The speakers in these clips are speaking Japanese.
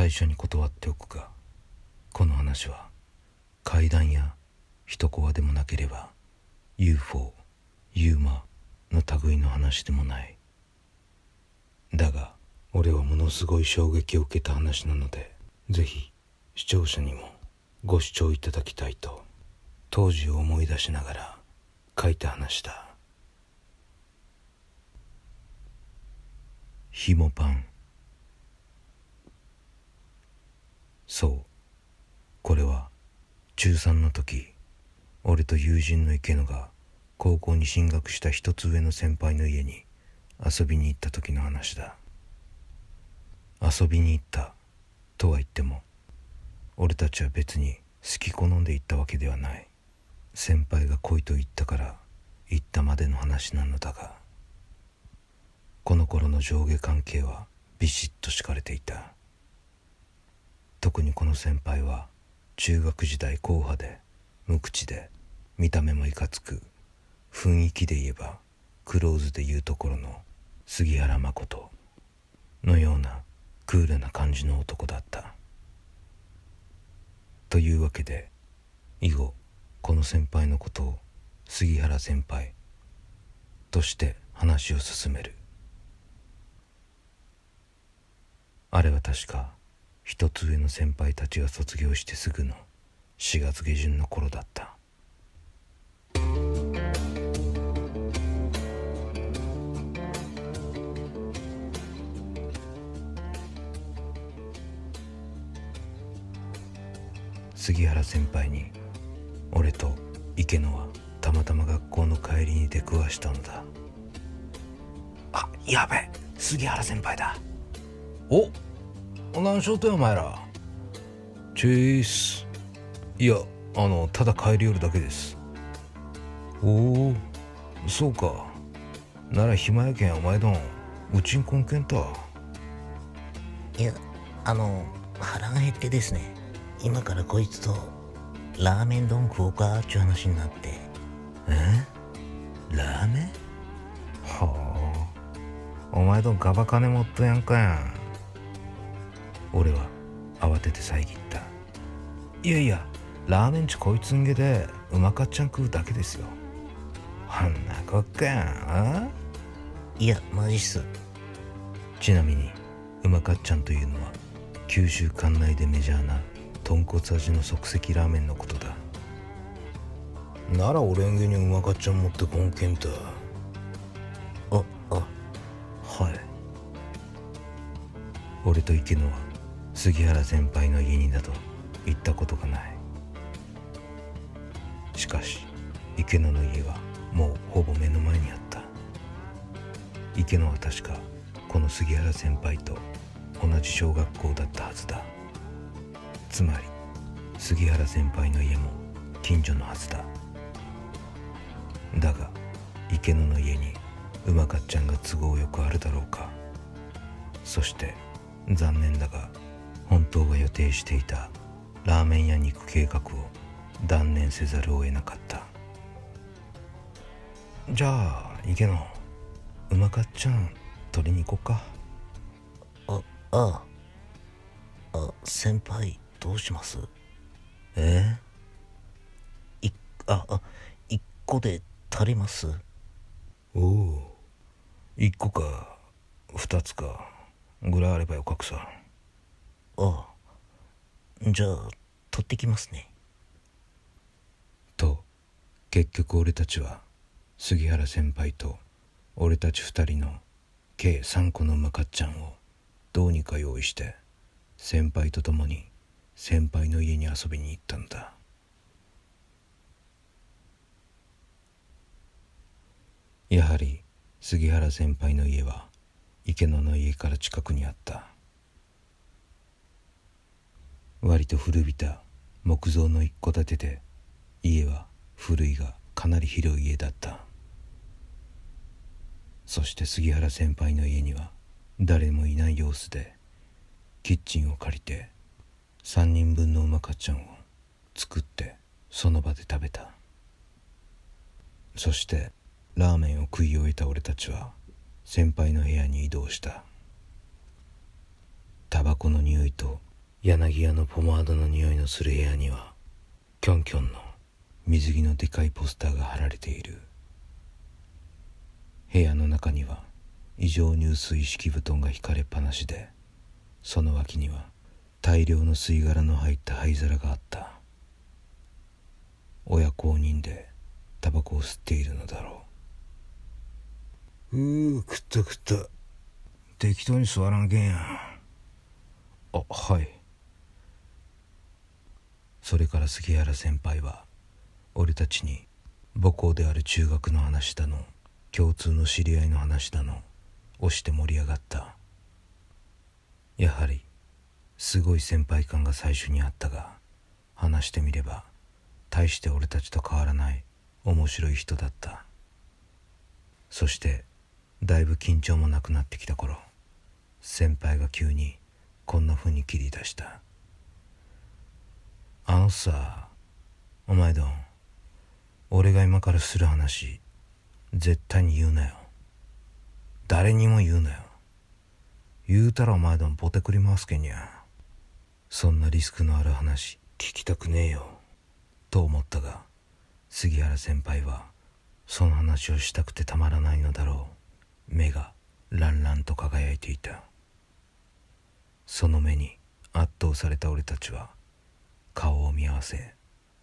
最初に断っておくがこの話は怪談や人コアでもなければ UFO ユーマの類の話でもない。だが俺はものすごい衝撃を受けた話なのでぜひ視聴者にもご視聴いただきたいと当時を思い出しながら書いた話だ。ひもパンそう。これは中3の時俺と友人の池野が高校に進学した一つ上の先輩の家に遊びに行った時の話だ。遊びに行ったとは言っても俺たちは別に好き好んで行ったわけではない。先輩が来いと言ったから行ったまでの話なのだがこの頃の上下関係はビシッと敷かれていた。特にこの先輩は中学時代硬派で無口で見た目もいかつく雰囲気で言えばクローズで言うところの杉原誠のようなクールな感じの男だった。というわけで以後この先輩のことを杉原先輩として話を進める。あれは確か一つ上の先輩たちが卒業してすぐの4月下旬の頃だった。杉原先輩に俺と池野はたまたま学校の帰りに出くわしたのだ。あやべ杉原先輩だ。おっ何しようとよお前ら。チェイス。いやあのただ帰り寄るだけです。おおそうか。なら暇やけんお前どん。うちんこんけんたいやあの腹が減ってですね。今からこいつとラーメン丼食おうかっちゅう話になって。え？ラーメン？はあ。お前どんガバ金持っとやんかやん俺は慌てて遮った。いやいやラーメンちこいつんげでうまかっちゃん食うだけですよ。あんなこっかあいやマジっす。ちなみにうまかっちゃんというのは九州管内でメジャーな豚骨味の即席ラーメンのことだ。なら俺んげにうまかっちゃん持ってこんけんたああ。はい。俺と池野は杉原先輩の家になど行ったことがない。しかし池野の家はもうほぼ目の前にあった。池野は確かこの杉原先輩と同じ小学校だったはずだ。つまり杉原先輩の家も近所のはずだ。だが池野の家にうまかっちゃんが都合よくあるだろうか。そして残念だが本当は予定していたラーメン屋に行く計画を断念せざるを得なかった。じゃあ池野うまかっちゃん取りに行こうか。あああ。あ先輩どうします？え？いああ一個で足ります？おお1個か2つかぐらいあればよかくさああじゃあ取ってきますね。と結局俺たちは杉原先輩と俺たち2人の計3個のうまかっちゃんをどうにか用意して先輩と共に先輩の家に遊びに行ったんだ。やはり杉原先輩の家は池野の家から近くにあった。割と古びた木造の一戸建てで家は古いがかなり広い家だった。そして杉原先輩の家には誰もいない様子でキッチンを借りて3人分のうまかっちゃんを作ってその場で食べた。そしてラーメンを食い終えた俺たちは先輩の部屋に移動した。タバコの匂いと柳屋のポマードの匂いのする部屋にはキョンキョンの水着のでかいポスターが貼られている。部屋の中には異常に薄い敷布団が引かれっぱなしでその脇には大量の吸い殻の入った灰皿があった。親公認でタバコを吸っているのだろう。うー食った食った。適当に座らんけんや。あはいそれから杉原先輩は俺たちに母校である中学の話だの共通の知り合いの話だの押して盛り上がった。やはりすごい先輩感が最初にあったが話してみれば大して俺たちと変わらない面白い人だった。そしてだいぶ緊張もなくなってきた頃先輩が急にこんな風に切り出した。あのさお前どん俺が今からする話絶対に言うなよ。誰にも言うなよ。言うたらお前どんボテくり回すけにゃ。そんなリスクのある話聞きたくねえよ。と思ったが杉原先輩はその話をしたくてたまらないのだろう。目がランランと輝いていた。その目に圧倒された俺たちは顔を見合わせ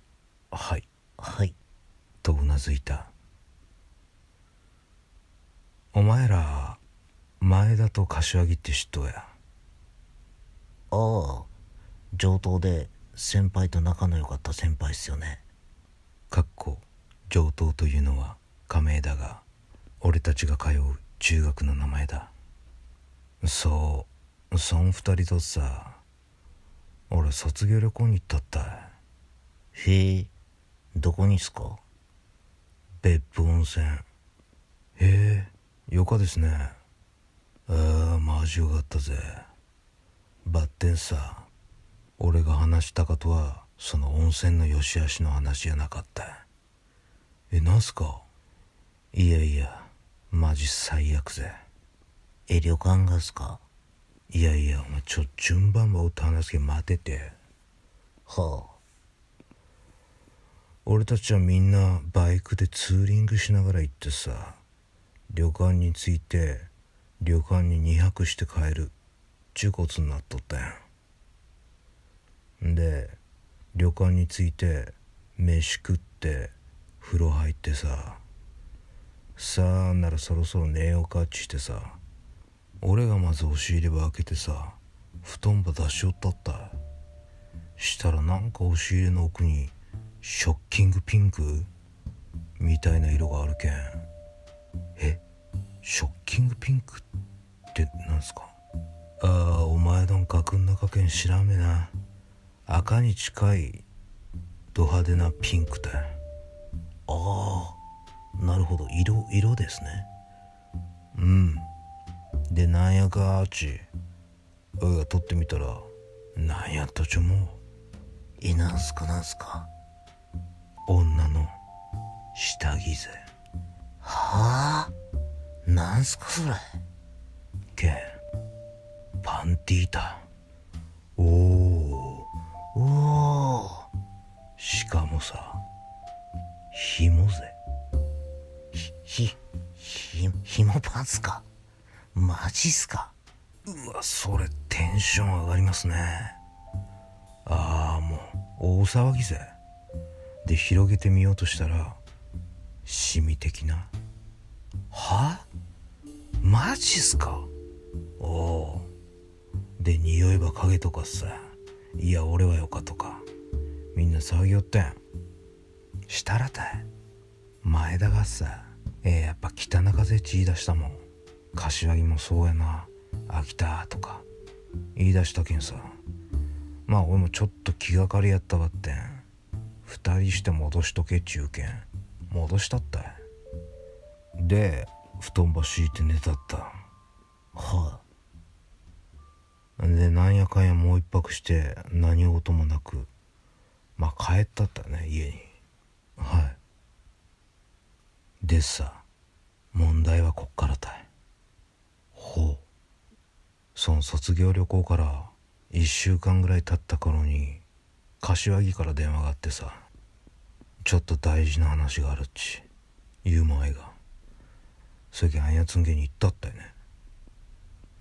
「はい。はい。とうなずいた。お前ら前田と柏木って知っとうや。ああ上等で先輩と仲の良かった先輩っすよね。かっこ上等というのは仮名だが俺たちが通う中学の名前だ。そうそん二人とさ俺卒業旅行に行ったったいへえ。どこにっすか？別府温泉。へえ。よかですね。ああマジよかったぜ。バッテンさ俺が話したかとはその温泉の良し悪しの話じゃなかった。えなんすか？いやいやマジ最悪ぜ。え旅館がっすか？いやいやお前ちょっ順番ばって話すけ待てて。はあ。俺たちはみんなバイクでツーリングしながら行ってさ旅館に着いて旅館に2泊して帰るちゅうことになっとったやん。で旅館に着いて飯食って風呂入ってささあならそろそろ寝ようかっちしてさ俺がまず押し入れば開けてさ布団ば出しよったった。したらなんか押し入れの奥にショッキングピンクみたいな色があるけん。えショッキングピンクってなんすか？ああお前どんかくん中けん知らんめな。赤に近いド派手なピンクだ。ああなるほど。色色ですね。うん。でなんやかーちおい撮ってみたらなんやったちょもうえなんすかなんすか？女の下着ぜ。はあ？なんすかそれ？けんパンティータ。おおおおしかもさ紐ぜ。ひひひもパンツかマジっすか？うわそれテンション上がりますね。ああもう大騒ぎぜ。で広げてみようとしたらシミ的な。は？マジっすか？おおで匂いば影とかさ。いや俺はよかとか。みんな騒ぎよったやん。したらたい前田がさえー、やっぱ北中瀬ち言い出したもん。柏木もそうやな。飽きたとか。言い出したけんさ。まあ俺もちょっと気がかりやったわってん。二人して戻しとけっちゅうけん。戻したったいで布団ば敷いて寝たったはでなんやかんやもう一泊して何事もなく。まあ帰ったったね家に。はい。でさ問題はこっからたいほう。その卒業旅行から1週間ぐらい経った頃に柏木から電話があってさちょっと大事な話があるっち言う前が。そぎあんやつんげに行ったったよね。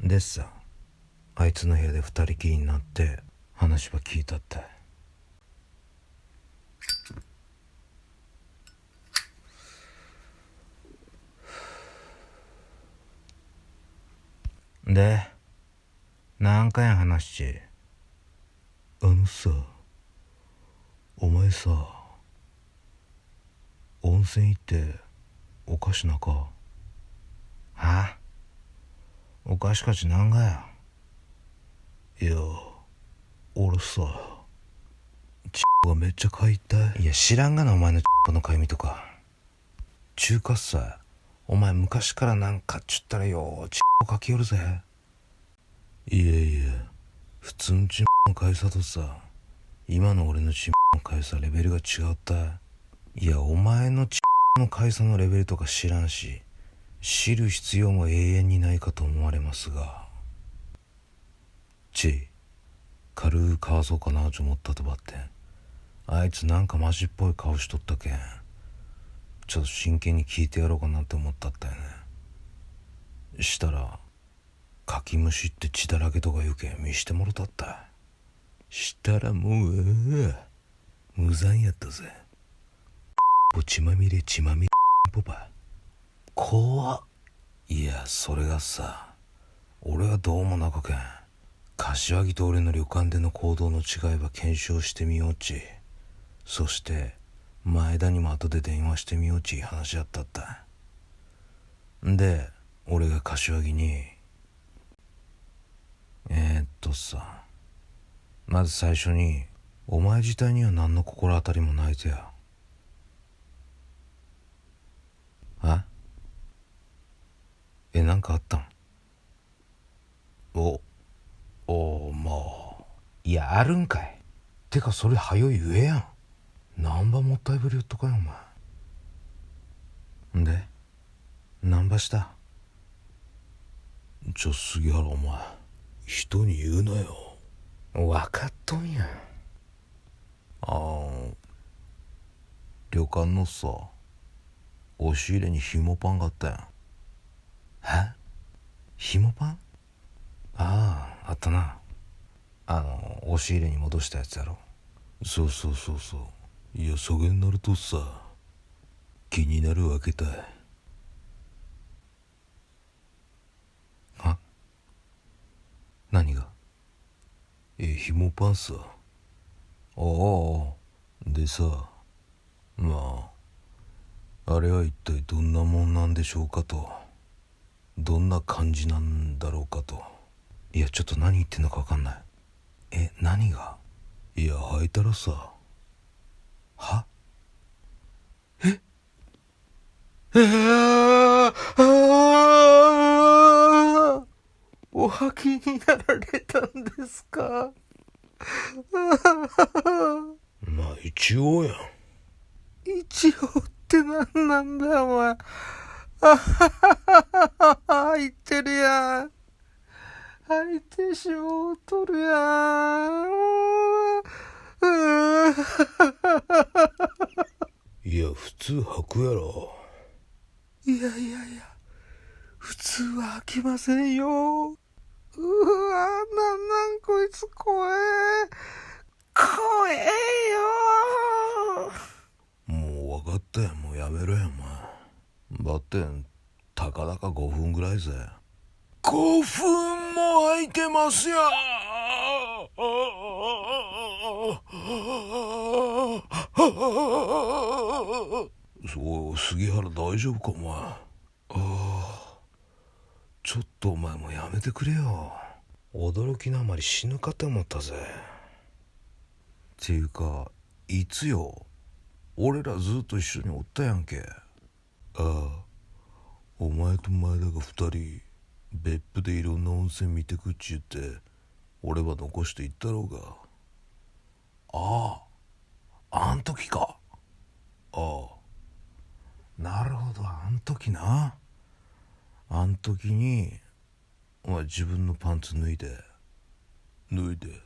でさあいつの部屋で二人きりになって話は聞いたった。いで何回話。しあのさお前さ温泉行っておかしなかは？あおかしかちなんがや。いや俺さチッがめっちゃ買いたい。いや知らんがなお前のチッのかゆみとか。中華さお前昔からなんかっちゅったらよチッかきよるぜ。いやいや普通のチンのかゆさとさ。今の俺のチンのかゆさレベルが違った。いやお前のチンのかゆさのレベルとか知らんし。知る必要も永遠にないかと思われますが。ち軽くかわそうかなと思ったとばってあいつなんかマジっぽい顔しとったけん。ちょっと真剣に聞いてやろうかなって思ったったよねしたらかきむしって血だらけとか言うけん見してもろたった。したらもう無残やったぜ。ぽ血まみれ血まみれポパ。怖っ。いやそれがさ俺はどうもなかけん。柏木と俺の旅館での行動の違いは検証してみようち。そして前田にも後で電話してみようち話し合ったった。で俺が柏木にえー、っとさまず最初にお前自体には何の心当たりもないぜや。あ？えなんかあったん？おおまあいやあるんかい。てかそれはよい言えやん。何番もったいぶり言っとかよお前。んで？何番した？ちょ杉原お前。人に言うなよ。分かっとんやああ旅館のさ押し入れにひもパンがあったやん。えひもパン？あああったな。あの押し入れに戻したやつやろ。そうそうそうそう。いやそげになるとさ気になるわけだ。は何が？えひもパンさああでさまああれは一体どんなもんなんでしょうかと。どんな感じなんだろうかと。いやちょっと何言ってんのか分かんない。え何が？いや履いたらさ。は？え？えー、あお履きになられたんですか？まあ一応やん。一応って何なんだよお前。あはははは言ってるやん。入ってしもうとるやん。いや普通履くやろ。いやいやいや普通は履きませんようわなんなんこいつ怖え怖えよ。もう分かったよもうやめろよお前。ばってたかだか5分ぐらいぜ。5分も空いてますよ。そう杉原大丈夫かお前。ちょっとお前もやめてくれよ。驚きのあまり死ぬかと思ったぜ。っていうかいつよ？俺らずっと一緒におったやんけ。ああ。お前と前田が二人別府でいろんな温泉見てくっち言って俺は残していったろうが。ああ。あん時か。ああ。なるほどあん時な。時にお前自分のパンツ脱いで脱いで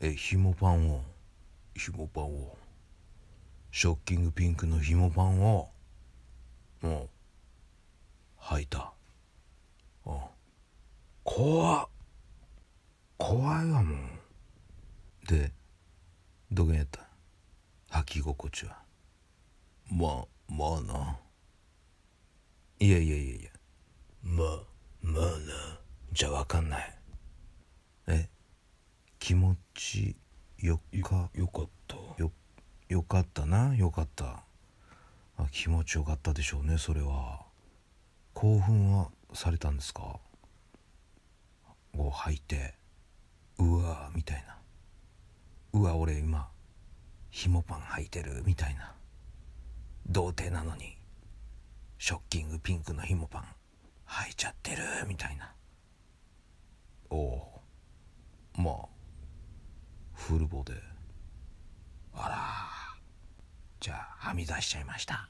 え紐パンを紐パンをショッキングピンクの紐パンをもう履いた。あ怖怖いわもう。でどげんやった？履き心地は？まあまあな。いやいやいやいや。まあまあな。じゃわかんない。え？気持ちよかよかった。よよかったな。よかった。あ気持ちよかったでしょうねそれは。興奮はされたんですか？を履いて。うわーみたいな。うわ俺今紐パン履いてる。みたいな。童貞なのに。ショッキングピンクの紐パン履いちゃってるみたいな。おおまあフルボであらじゃあはみ出しちゃいました。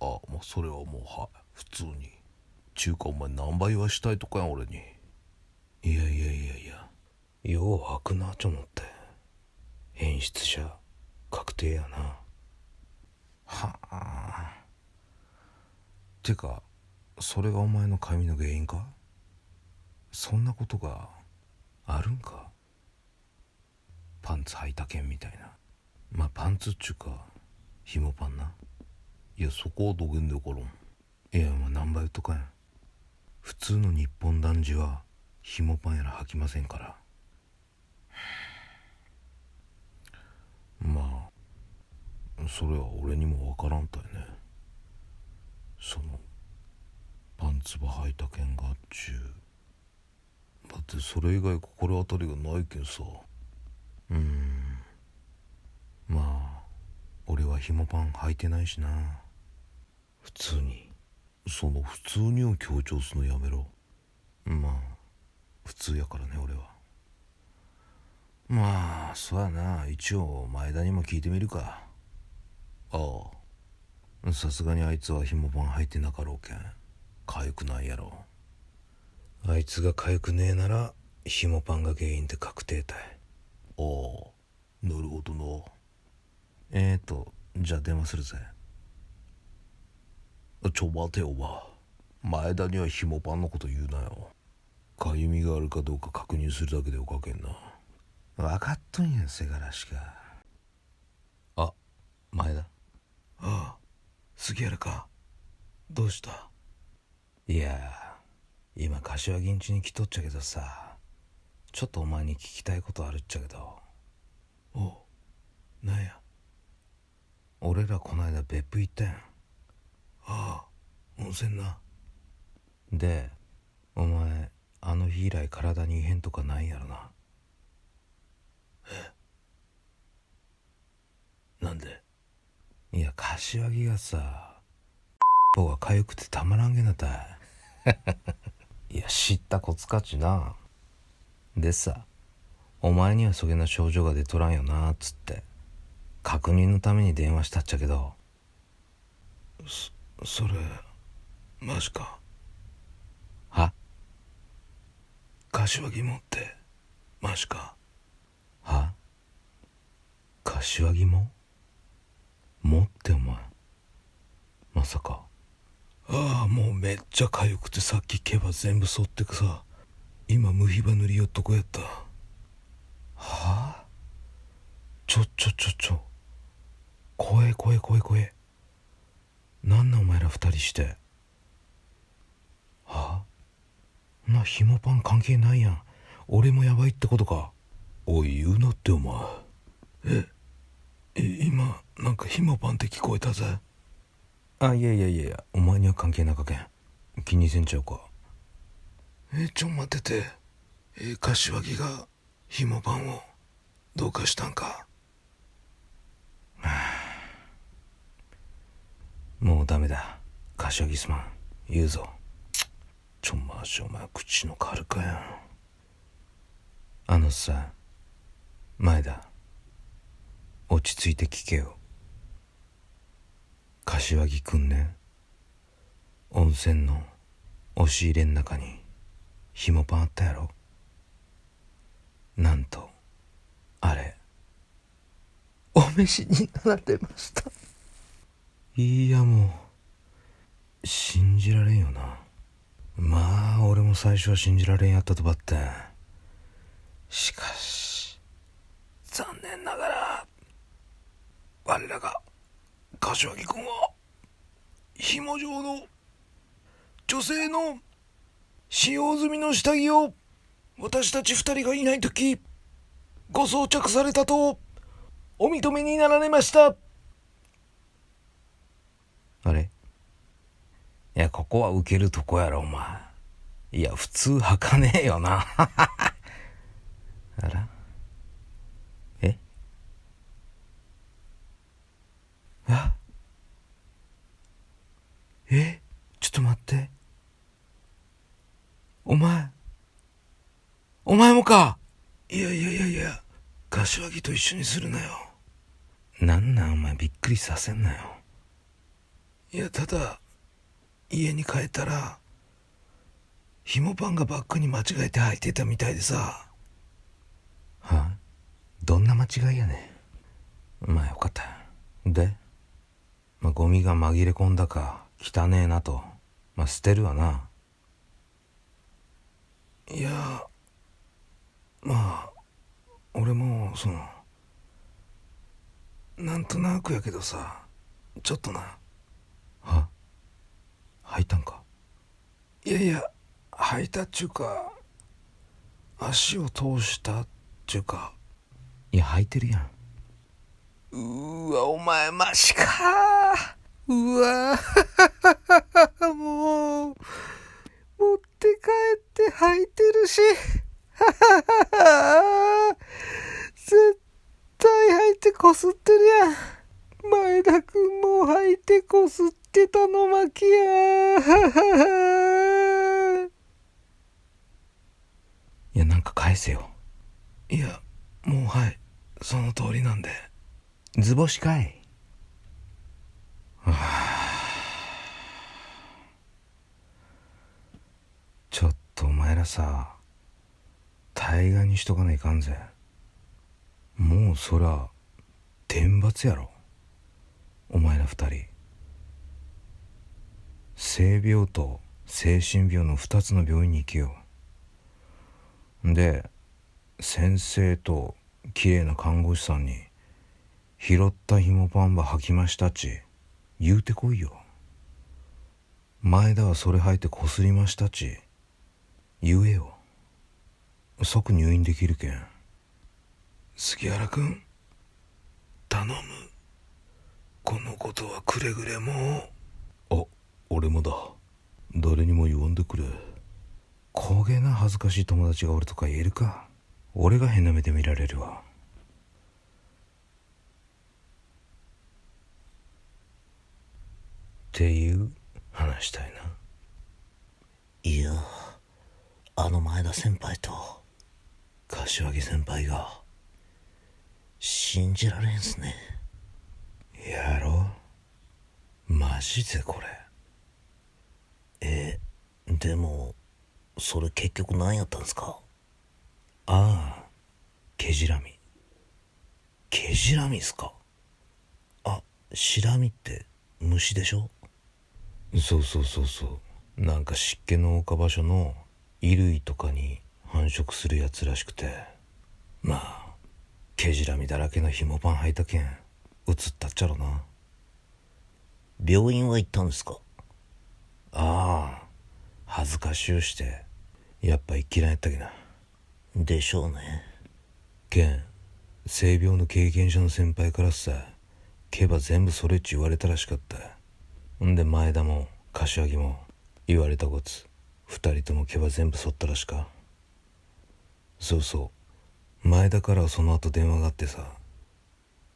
あもうそれはもうは普通に。ちゅうかお前何倍はしたいとかやん俺に。いやいやいやいや。よう開くなと思って。変質者確定やな。はあ。てかそれがお前の髪の原因か？そんなことがあるんか？パンツ履いたけんみたいな。まあパンツっちゅうか紐パンな。いやそこはどげんでよからんいやまあ何倍とかや。ん普通の日本男児は紐パンやら履きませんから。まあそれは俺にもわからんたいね。そのパンツば履いたけんがっちゅう。だってそれ以外心当たりがないけんさ。うん。まあ俺は紐パン履いてないしな。普通に。その普通にを強調するのやめろ。まあ普通やからね俺は。まあそうやな。一応前田にも聞いてみるか。ああ。さすがにあいつは紐パン履いてなかろうけんかゆくないやろ。あいつがかゆくねえなら紐パンが原因で確定たいああなるほどな。えーとじゃあ電話するぜ。ちょ待てよおば。前田には紐パンのこと言うなよ。かゆみがあるかどうか確認するだけでおかけんな。分かっとんやせがらしかあ前田。ああ杉原か。どうした？いや今柏木ん家に来とっちゃけどさちょっとお前に聞きたいことあるっちゃけど。おなんや？俺らこないだ別府行ったやん。ああ温泉な。でお前あの日以来体に異変とかないやろな。え？なんで？いや柏木がさ棒が痒くてたまらんげなたいいや知ったこつかちな。でさお前にはそげな症状が出とらんよなっつって。確認のために電話したっちゃけど。そそれマジか。は？柏木もってマジか。は？柏木も？もってお前。まさか。ああもうめっちゃ痒くてさっき毛羽全部剃ってくさ。今ムヒバ塗りよっとこやった。はあ？ちょちょちょちょ。怖え怖え怖え怖えなんなお前ら二人して？はあ？な紐パン関係ないやん。俺もやばいってことか。おい言うなってお前。え？今なんか紐パンって聞こえたぜ。あいやいやいやお前には関係なかけん。気にせんちゃうか。えちょ待ってて。え柏木が紐パンをどうかしたんか。もうダメだ。柏木すまん。言うぞ。ちょましお前口の軽かやん。あのさ前田落ち着いて聞けよ柏木くんね。温泉の押し入れん中にひもパンあったやろ。なんとあれお召しになられました。いやもう。信じられんよな。まあ俺も最初は信じられんやったとばって。しかし残念ながら我らが柏木君は紐状の女性の使用済みの下着を私たち二人がいない時ご装着されたとお認めになられました。あれ？いやここは受けるとこやろお前。いや普通履かねえよな。あら？え？あ？えちょっと待って。お前お前もか。いやいやいやいや柏木と一緒にするなよ。なんなんお前びっくりさせんなよ。いやただ家に帰ったら紐パンがバッグに間違えて履いてたみたいでさ。はどんな間違いやねん。まあよかった。で、まあ、ゴミが紛れ込んだか汚ねえなと。まあ捨てるわな。いやまあ俺もそのなんとなくやけどさちょっとな。は？履いたんか？いやいや履いたっちゅうか足を通したっちゅうか。いや履いてるやん。うーわお前マジかうわ。ぁ もう持って帰って履いてるし。絶対履いてこすってるやん。前田くんも履いてこすってたの巻や。いやなんか返せよ。いやもうはいその通りなんで。図星かい。ちょっとお前らさ大概にしとかないかんぜ。もうそら天罰やろ。お前ら二人。性病と精神病の二つの病院に行けよで先生と綺麗な看護師さんに拾った紐パンば履きましたち。言うてこいよ。前田はそれ履いてこすりましたち。言えよ。即入院できるけん。杉原君頼む。このことはくれぐれも。あ俺もだ。誰にも言わんでくれ。焦げな恥ずかしい友達がおるとか言えるか。俺が変な目で見られるわっていう話したいな。いやあの前田先輩と柏木先輩が信じられんすね。やろ？マジでこれ。えでもそれ結局何やったんすか？ああ毛じらみ。毛じらみっすか？あシラミって虫でしょ？そうそうそうそう。なんか湿気の多か場所の衣類とかに繁殖するやつらしくて。まあ毛じらみだらけの紐パン履いたけん映ったっちゃろな。病院は行ったんですか？ああ恥ずかしゅうしてやっぱ一気らんやったけな。でしょうね。けん性病の経験者の先輩からさ毛ば全部それっち言われたらしかったんで前田も柏木も言われたこつ。二人とも毛ば全部剃ったらしか。そうそう。前田からはその後電話があってさ。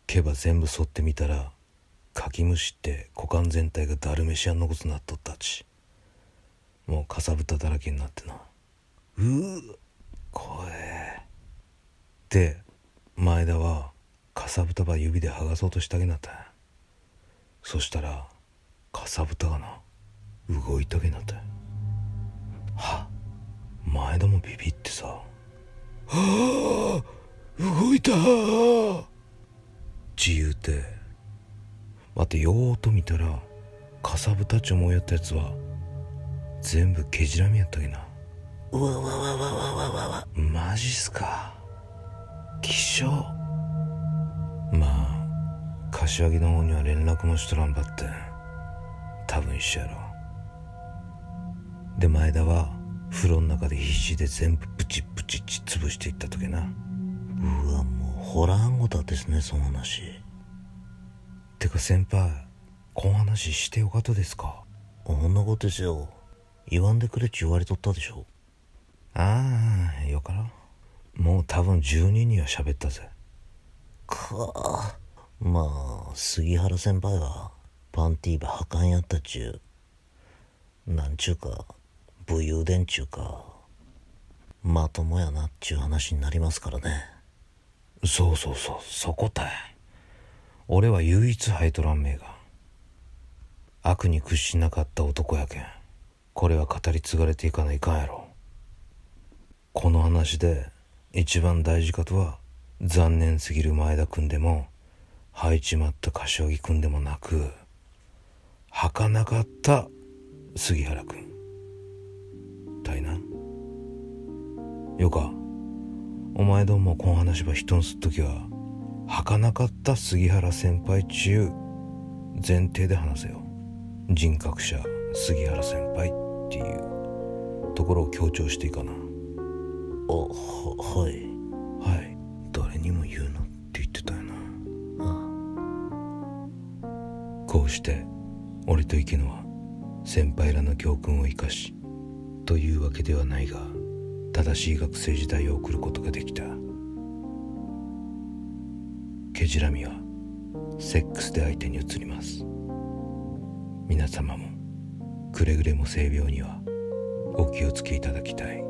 毛ば全部剃ってみたらかきむしって股間全体がダルメシアンのことなっとったち。もうかさぶただらけになってな。うー。怖え。で前田はかさぶたば指で剥がそうとしたげなった。んやそしたらかさぶたがな動いたげなった。んやは前田もビビってさ「はあ動いた。自由って。待ってよーっと見たらかさぶたち思いやったやつは全部毛じらみやったけな。うわわわわわわわわ。マジっすか。気象まあ柏木の方には連絡もしとらんばって多分一緒やろ。で前田は風呂の中で必死で全部プチプチち潰していったとけな。うわもうホラーンゴタですねその話。てか先輩こん話してよかとですか？こんなことですよ。言わんでくれっち言われとったでしょ。ああよからもう多分10人には喋ったぜ。かあまあ杉原先輩がパンティーバ破壊やったちゅう。なんちゅうか武勇伝ちゅうかまともやなっちゅう話になりますからね。そうそうそうそこたい。俺は唯一ハイトラン名が悪に屈しなかった男やけん。これは語り継がれていかないかんやろ。この話で一番大事かとは残念すぎる前田君でも吐いちまった柏木君でもなく吐かなかった杉原君。たいなよか。お前どもこん話ば人んすっときは吐かなかった杉原先輩ちゅう前提で話せよ。人格者杉原先輩っていう。ところを強調していかな。あははい。はい。誰にも言うなって言ってたよな。あこうして俺と池野は先輩らの教訓を生かしというわけではないが正しい学生時代を送ることができた。ケジラミはセックスで相手に移ります。皆様もくれぐれも性病にはお気をつけいただきたい「